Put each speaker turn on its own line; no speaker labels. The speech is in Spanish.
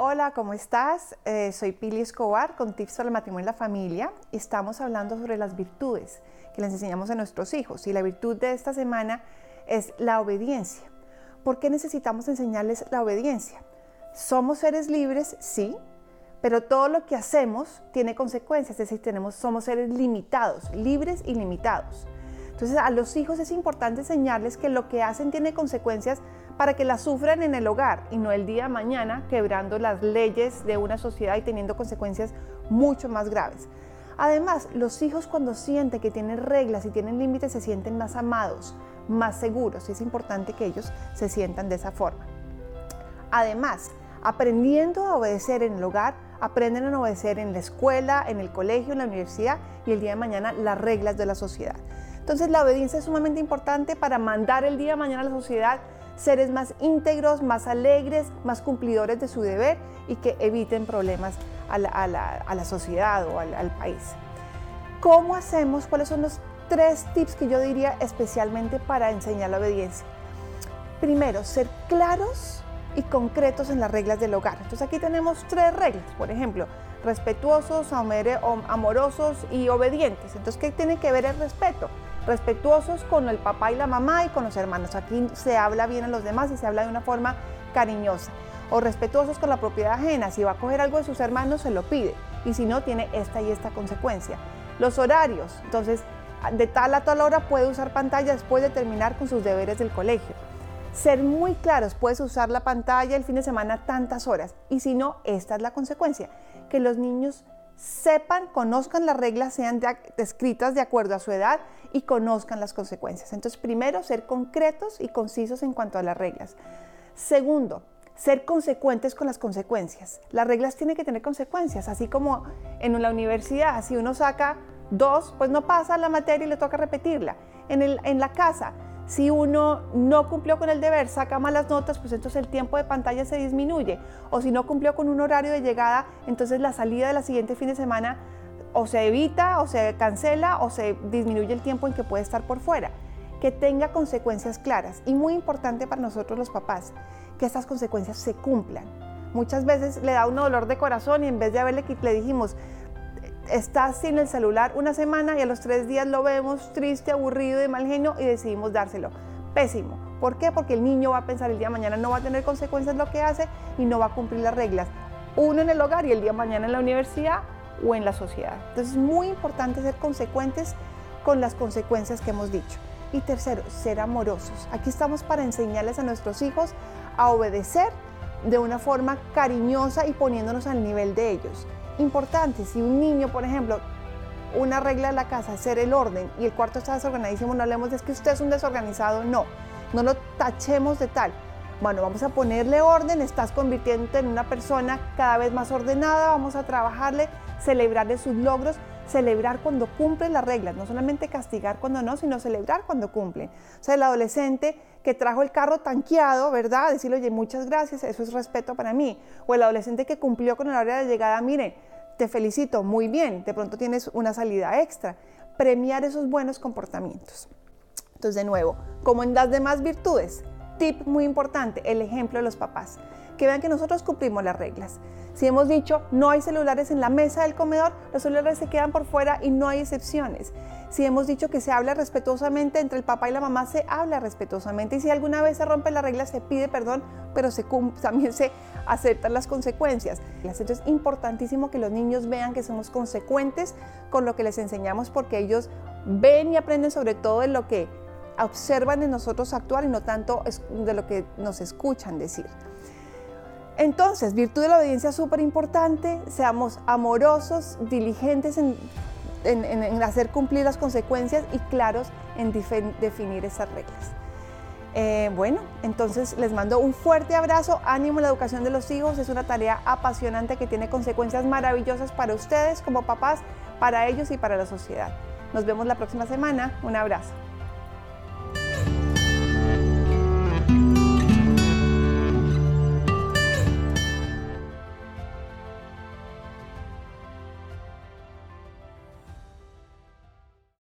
Hola, ¿cómo estás? Eh, soy Pili Escobar con Tips para el Matrimonio y la Familia. Estamos hablando sobre las virtudes que les enseñamos a nuestros hijos y la virtud de esta semana es la obediencia. ¿Por qué necesitamos enseñarles la obediencia? Somos seres libres, sí, pero todo lo que hacemos tiene consecuencias, es decir, tenemos, somos seres limitados, libres y limitados. Entonces a los hijos es importante enseñarles que lo que hacen tiene consecuencias para que las sufran en el hogar y no el día de mañana quebrando las leyes de una sociedad y teniendo consecuencias mucho más graves. Además, los hijos cuando sienten que tienen reglas y tienen límites se sienten más amados, más seguros y es importante que ellos se sientan de esa forma. Además, aprendiendo a obedecer en el hogar, aprenden a obedecer en la escuela, en el colegio, en la universidad y el día de mañana las reglas de la sociedad. Entonces la obediencia es sumamente importante para mandar el día de mañana a la sociedad seres más íntegros, más alegres, más cumplidores de su deber y que eviten problemas a la, sociedad o al, al país. ¿Cómo hacemos? ¿Cuáles son los tres tips que yo diría especialmente para enseñar la obediencia? Primero, ser claros y concretos en las reglas del hogar. Entonces aquí tenemos tres reglas, por ejemplo, respetuosos, amorosos y obedientes. Entonces, ¿qué tiene que ver el respeto? Respetuosos con el papá y la mamá y con los hermanos. Aquí se habla bien a los demás y se habla de una forma cariñosa. O respetuosos con la propiedad ajena. Si va a coger algo de sus hermanos, se lo pide. Y si no, tiene esta y esta consecuencia. Los horarios. Entonces, de tal a tal hora puede usar pantalla después de terminar con sus deberes del colegio. Ser muy claros, puedes usar la pantalla el fin de semana tantas horas. Y si no, esta es la consecuencia. Que los niños sepan, conozcan las reglas, sean escritas de acuerdo a su edad y conozcan las consecuencias. Entonces, primero, ser concretos y concisos en cuanto a las reglas. Segundo, ser consecuentes con las consecuencias. Las reglas tienen que tener consecuencias, así como en la universidad, si uno saca dos, pues no pasa la materia y le toca repetirla. En, en la casa, si uno no cumplió con el deber, saca malas notas, pues entonces el tiempo de pantalla se disminuye. O si no cumplió con un horario de llegada, entonces la salida de la siguiente fin de semana o se evita o se cancela o se disminuye el tiempo en que puede estar por fuera. Que tenga consecuencias claras. Y muy importante para nosotros los papás, que estas consecuencias se cumplan. Muchas veces le da un dolor de corazón y en vez de haberle le dijimos, estás sin el celular una semana y a los tres días lo vemos triste, aburrido, de mal genio y decidimos dárselo. Pésimo. ¿Por qué? Porque el niño va a pensar el día de mañana no va a tener consecuencias lo que hace y no va a cumplir las reglas. Uno en el hogar y el día de mañana en la universidad o en la sociedad. Entonces es muy importante ser consecuentes con las consecuencias que hemos dicho. Y tercero, ser amorosos. Aquí estamos para enseñarles a nuestros hijos a obedecer de una forma cariñosa y poniéndonos al nivel de ellos importante. Si un niño, por ejemplo, una regla de la casa es ser el orden y el cuarto está desorganizadísimo, no hablemos de que usted es un desorganizado, no, no lo tachemos de tal. Bueno, vamos a ponerle orden, estás convirtiéndote en una persona cada vez más ordenada, vamos a trabajarle, celebrarle sus logros, celebrar cuando cumple las reglas, no solamente castigar cuando no, sino celebrar cuando cumple. O sea, el adolescente que trajo el carro tanqueado, ¿verdad? Decirle, oye, muchas gracias, eso es respeto para mí. O el adolescente que cumplió con la hora de llegada, mire, te felicito, muy bien, de pronto tienes una salida extra. Premiar esos buenos comportamientos. Entonces, de nuevo, como en las demás virtudes, tip muy importante, el ejemplo de los papás. Que vean que nosotros cumplimos las reglas. Si hemos dicho no hay celulares en la mesa del comedor, los celulares se quedan por fuera y no hay excepciones. Si hemos dicho que se habla respetuosamente entre el papá y la mamá, se habla respetuosamente. Y si alguna vez se rompe la regla, se pide perdón, pero se también se aceptan las consecuencias. Entonces es importantísimo que los niños vean que somos consecuentes con lo que les enseñamos porque ellos ven y aprenden sobre todo de lo que observan en nosotros actuar y no tanto de lo que nos escuchan decir. Entonces, virtud de la obediencia es súper importante, seamos amorosos, diligentes en, hacer cumplir las consecuencias y claros en definir esas reglas. Eh, bueno, entonces les mando un fuerte abrazo, ánimo en la educación de los hijos, es una tarea apasionante que tiene consecuencias maravillosas para ustedes como papás, para ellos y para la sociedad. Nos vemos la próxima semana, un abrazo.